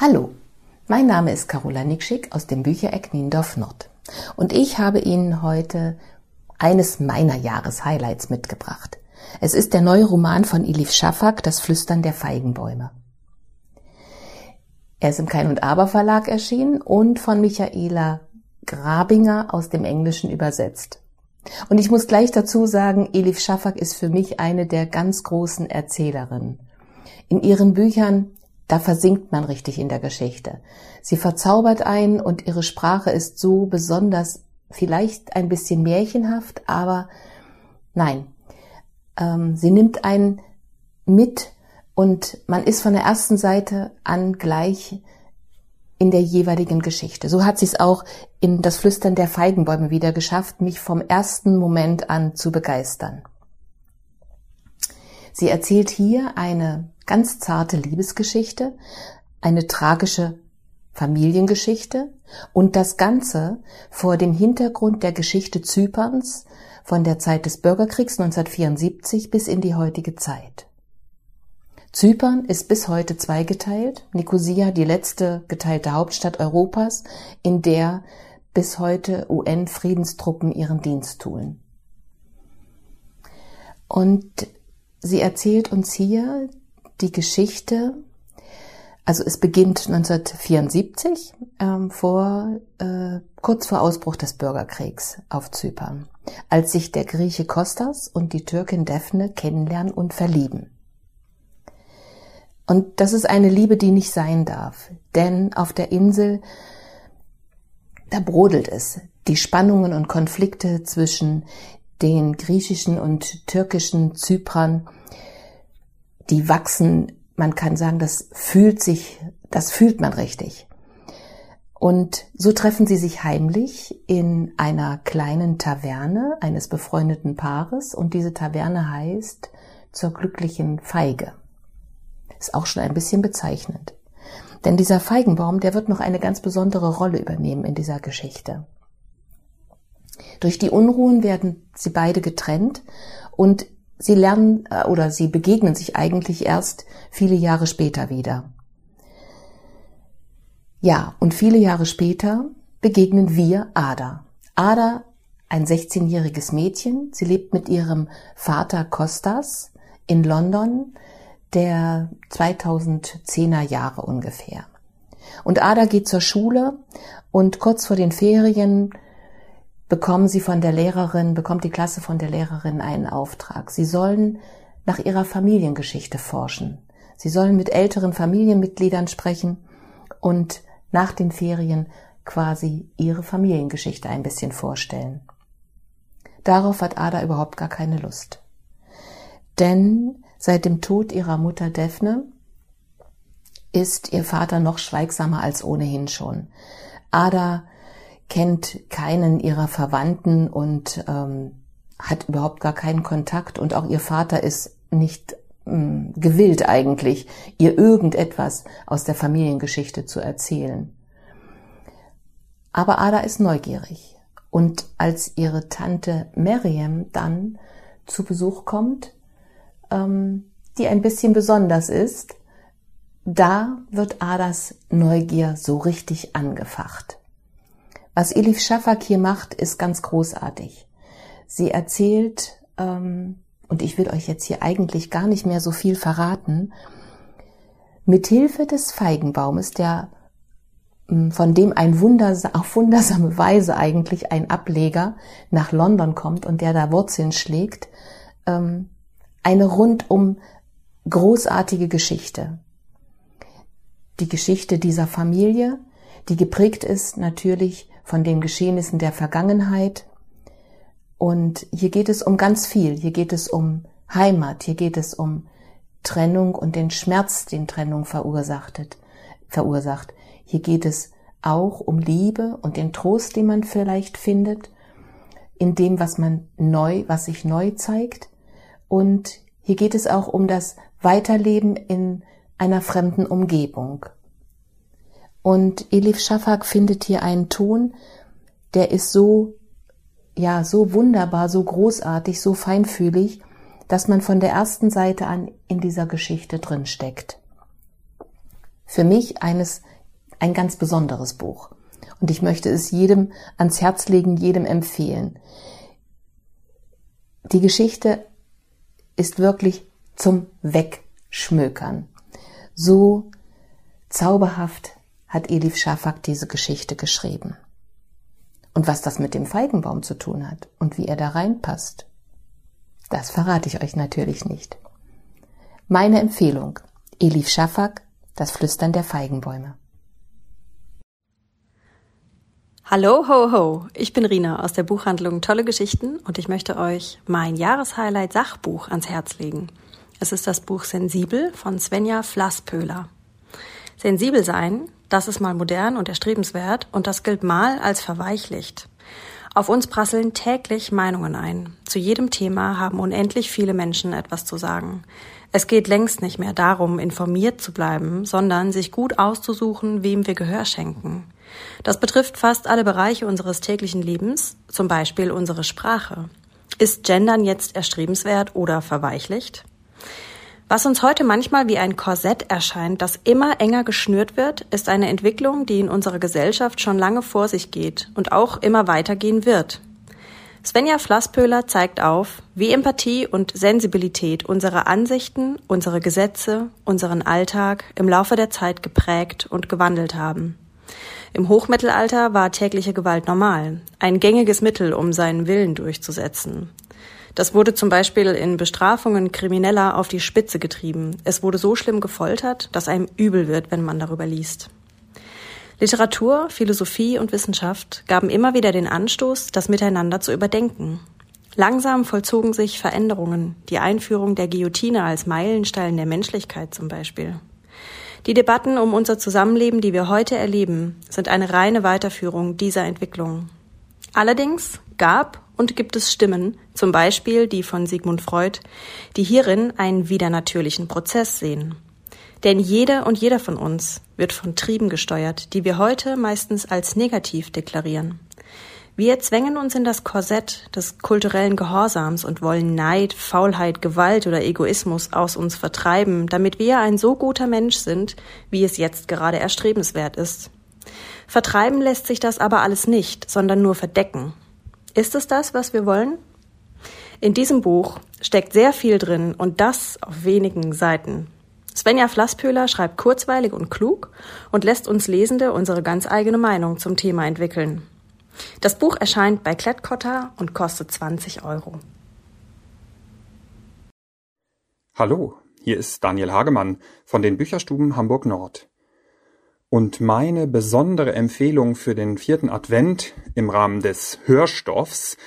Hallo, mein Name ist Carola Nikschik aus dem Büchereck Niendorf Nord und ich habe Ihnen heute eines meiner Jahreshighlights mitgebracht. Es ist der neue Roman von Elif Shafak, Das Flüstern der Feigenbäume. Er ist im Kein und Aber Verlag erschienen und von Michaela Grabinger aus dem Englischen übersetzt. Und ich muss gleich dazu sagen, Elif Shafak ist für mich eine der ganz großen Erzählerinnen. In ihren Büchern da versinkt man richtig in der Geschichte. Sie verzaubert einen und ihre Sprache ist so besonders, vielleicht ein bisschen märchenhaft, aber nein, ähm, sie nimmt einen mit und man ist von der ersten Seite an gleich in der jeweiligen Geschichte. So hat sie es auch in das Flüstern der Feigenbäume wieder geschafft, mich vom ersten Moment an zu begeistern. Sie erzählt hier eine ganz zarte Liebesgeschichte, eine tragische Familiengeschichte und das Ganze vor dem Hintergrund der Geschichte Zyperns von der Zeit des Bürgerkriegs 1974 bis in die heutige Zeit. Zypern ist bis heute zweigeteilt, Nikosia die letzte geteilte Hauptstadt Europas, in der bis heute UN-Friedenstruppen ihren Dienst tun. Und sie erzählt uns hier die Geschichte, also es beginnt 1974, ähm, vor, äh, kurz vor Ausbruch des Bürgerkriegs auf Zypern, als sich der Grieche Kostas und die Türkin Daphne kennenlernen und verlieben. Und das ist eine Liebe, die nicht sein darf, denn auf der Insel, da brodelt es. Die Spannungen und Konflikte zwischen den griechischen und türkischen Zyprern, die wachsen, man kann sagen, das fühlt sich, das fühlt man richtig. Und so treffen sie sich heimlich in einer kleinen Taverne eines befreundeten Paares und diese Taverne heißt zur glücklichen Feige. Ist auch schon ein bisschen bezeichnend. Denn dieser Feigenbaum, der wird noch eine ganz besondere Rolle übernehmen in dieser Geschichte. Durch die Unruhen werden sie beide getrennt und sie lernen äh, oder sie begegnen sich eigentlich erst viele Jahre später wieder. Ja, und viele Jahre später begegnen wir Ada. Ada, ein 16-jähriges Mädchen, sie lebt mit ihrem Vater Kostas in London, der 2010er Jahre ungefähr. Und Ada geht zur Schule und kurz vor den Ferien bekommen sie von der Lehrerin, bekommt die Klasse von der Lehrerin einen Auftrag. Sie sollen nach ihrer Familiengeschichte forschen. Sie sollen mit älteren Familienmitgliedern sprechen und nach den Ferien quasi ihre Familiengeschichte ein bisschen vorstellen. Darauf hat Ada überhaupt gar keine Lust. Denn seit dem Tod ihrer Mutter Daphne ist ihr Vater noch schweigsamer als ohnehin schon. Ada kennt keinen ihrer Verwandten und ähm, hat überhaupt gar keinen Kontakt und auch ihr Vater ist nicht ähm, gewillt eigentlich, ihr irgendetwas aus der Familiengeschichte zu erzählen. Aber Ada ist neugierig und als ihre Tante Miriam dann zu Besuch kommt, ähm, die ein bisschen besonders ist, da wird Adas Neugier so richtig angefacht. Was Elif Shafak hier macht, ist ganz großartig. Sie erzählt, ähm, und ich will euch jetzt hier eigentlich gar nicht mehr so viel verraten, mit Hilfe des Feigenbaumes, der ähm, von dem ein Wunders auf wundersame Weise eigentlich ein Ableger nach London kommt und der da Wurzeln schlägt, ähm, eine rundum großartige Geschichte. Die Geschichte dieser Familie, die geprägt ist natürlich von den Geschehnissen der Vergangenheit. Und hier geht es um ganz viel. Hier geht es um Heimat, hier geht es um Trennung und den Schmerz, den Trennung verursacht. verursacht. Hier geht es auch um Liebe und den Trost, den man vielleicht findet, in dem, was man neu, was sich neu zeigt. Und hier geht es auch um das Weiterleben in einer fremden Umgebung. Und Elif Shafak findet hier einen Ton, der ist so, ja, so wunderbar, so großartig, so feinfühlig, dass man von der ersten Seite an in dieser Geschichte drin steckt. Für mich eines, ein ganz besonderes Buch. Und ich möchte es jedem ans Herz legen, jedem empfehlen. Die Geschichte ist wirklich zum Wegschmökern. So zauberhaft hat Elif Schafak diese Geschichte geschrieben. Und was das mit dem Feigenbaum zu tun hat und wie er da reinpasst, das verrate ich euch natürlich nicht. Meine Empfehlung, Elif Schafak, das Flüstern der Feigenbäume. Hallo, ho, ho. Ich bin Rina aus der Buchhandlung Tolle Geschichten und ich möchte euch mein Jahreshighlight Sachbuch ans Herz legen. Es ist das Buch Sensibel von Svenja Flasspöhler. Sensibel sein, das ist mal modern und erstrebenswert und das gilt mal als verweichlicht. Auf uns prasseln täglich Meinungen ein. Zu jedem Thema haben unendlich viele Menschen etwas zu sagen. Es geht längst nicht mehr darum, informiert zu bleiben, sondern sich gut auszusuchen, wem wir Gehör schenken. Das betrifft fast alle Bereiche unseres täglichen Lebens, zum Beispiel unsere Sprache. Ist Gendern jetzt erstrebenswert oder verweichlicht? Was uns heute manchmal wie ein Korsett erscheint, das immer enger geschnürt wird, ist eine Entwicklung, die in unserer Gesellschaft schon lange vor sich geht und auch immer weitergehen wird. Svenja Flasspöhler zeigt auf, wie Empathie und Sensibilität unsere Ansichten, unsere Gesetze, unseren Alltag im Laufe der Zeit geprägt und gewandelt haben. Im Hochmittelalter war tägliche Gewalt normal, ein gängiges Mittel, um seinen Willen durchzusetzen. Das wurde zum Beispiel in Bestrafungen Krimineller auf die Spitze getrieben. Es wurde so schlimm gefoltert, dass einem übel wird, wenn man darüber liest. Literatur, Philosophie und Wissenschaft gaben immer wieder den Anstoß, das Miteinander zu überdenken. Langsam vollzogen sich Veränderungen, die Einführung der Guillotine als Meilenstein der Menschlichkeit zum Beispiel. Die Debatten um unser Zusammenleben, die wir heute erleben, sind eine reine Weiterführung dieser Entwicklung. Allerdings gab und gibt es Stimmen, zum Beispiel die von Sigmund Freud, die hierin einen widernatürlichen Prozess sehen. Denn jede und jeder von uns wird von Trieben gesteuert, die wir heute meistens als negativ deklarieren. Wir zwängen uns in das Korsett des kulturellen Gehorsams und wollen Neid, Faulheit, Gewalt oder Egoismus aus uns vertreiben, damit wir ein so guter Mensch sind, wie es jetzt gerade erstrebenswert ist. Vertreiben lässt sich das aber alles nicht, sondern nur verdecken. Ist es das, was wir wollen? In diesem Buch steckt sehr viel drin und das auf wenigen Seiten. Svenja Flasspöhler schreibt kurzweilig und klug und lässt uns Lesende unsere ganz eigene Meinung zum Thema entwickeln. Das Buch erscheint bei Klettkotter und kostet 20 Euro. Hallo, hier ist Daniel Hagemann von den Bücherstuben Hamburg Nord. Und meine besondere Empfehlung für den vierten Advent im Rahmen des Hörstoffs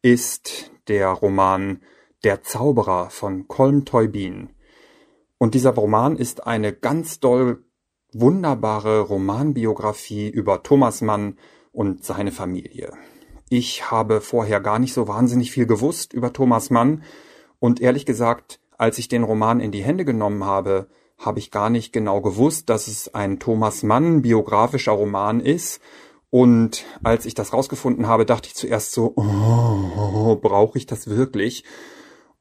ist der Roman Der Zauberer von Colm Teubin. Und dieser Roman ist eine ganz doll wunderbare Romanbiografie über Thomas Mann und seine Familie. Ich habe vorher gar nicht so wahnsinnig viel gewusst über Thomas Mann und ehrlich gesagt, als ich den Roman in die Hände genommen habe, habe ich gar nicht genau gewusst, dass es ein Thomas Mann biografischer Roman ist. Und als ich das rausgefunden habe, dachte ich zuerst so, oh, brauche ich das wirklich?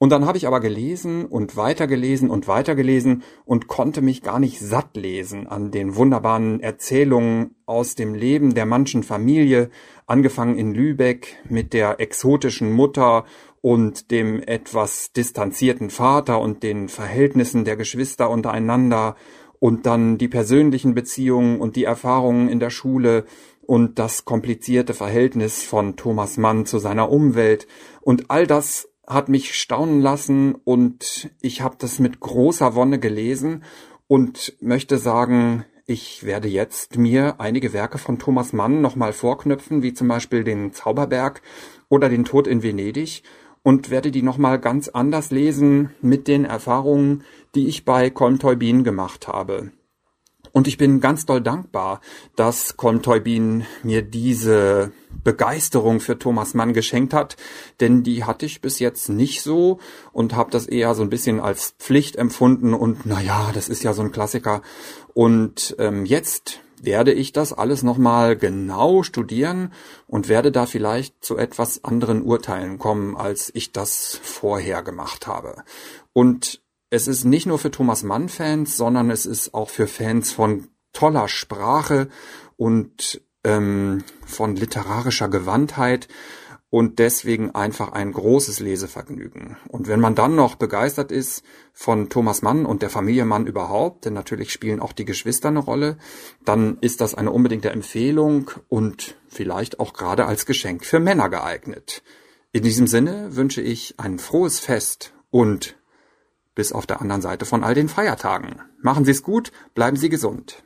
Und dann habe ich aber gelesen und weitergelesen und weitergelesen und konnte mich gar nicht satt lesen an den wunderbaren Erzählungen aus dem Leben der manchen Familie, angefangen in Lübeck mit der exotischen Mutter und dem etwas distanzierten Vater und den Verhältnissen der Geschwister untereinander und dann die persönlichen Beziehungen und die Erfahrungen in der Schule und das komplizierte Verhältnis von Thomas Mann zu seiner Umwelt. Und all das hat mich staunen lassen und ich habe das mit großer Wonne gelesen und möchte sagen, ich werde jetzt mir einige Werke von Thomas Mann nochmal vorknöpfen, wie zum Beispiel den Zauberberg oder den Tod in Venedig und werde die nochmal ganz anders lesen mit den Erfahrungen, die ich bei Colm Teubin gemacht habe. Und ich bin ganz doll dankbar, dass Colm Teubin mir diese Begeisterung für Thomas Mann geschenkt hat, denn die hatte ich bis jetzt nicht so und habe das eher so ein bisschen als Pflicht empfunden und na ja, das ist ja so ein Klassiker. Und ähm, jetzt werde ich das alles nochmal genau studieren und werde da vielleicht zu etwas anderen Urteilen kommen, als ich das vorher gemacht habe. Und es ist nicht nur für Thomas Mann Fans, sondern es ist auch für Fans von toller Sprache und ähm, von literarischer Gewandtheit und deswegen einfach ein großes Lesevergnügen. Und wenn man dann noch begeistert ist von Thomas Mann und der Familie Mann überhaupt, denn natürlich spielen auch die Geschwister eine Rolle, dann ist das eine unbedingte Empfehlung und vielleicht auch gerade als Geschenk für Männer geeignet. In diesem Sinne wünsche ich ein frohes Fest und bis auf der anderen Seite von all den Feiertagen. Machen Sie es gut, bleiben Sie gesund.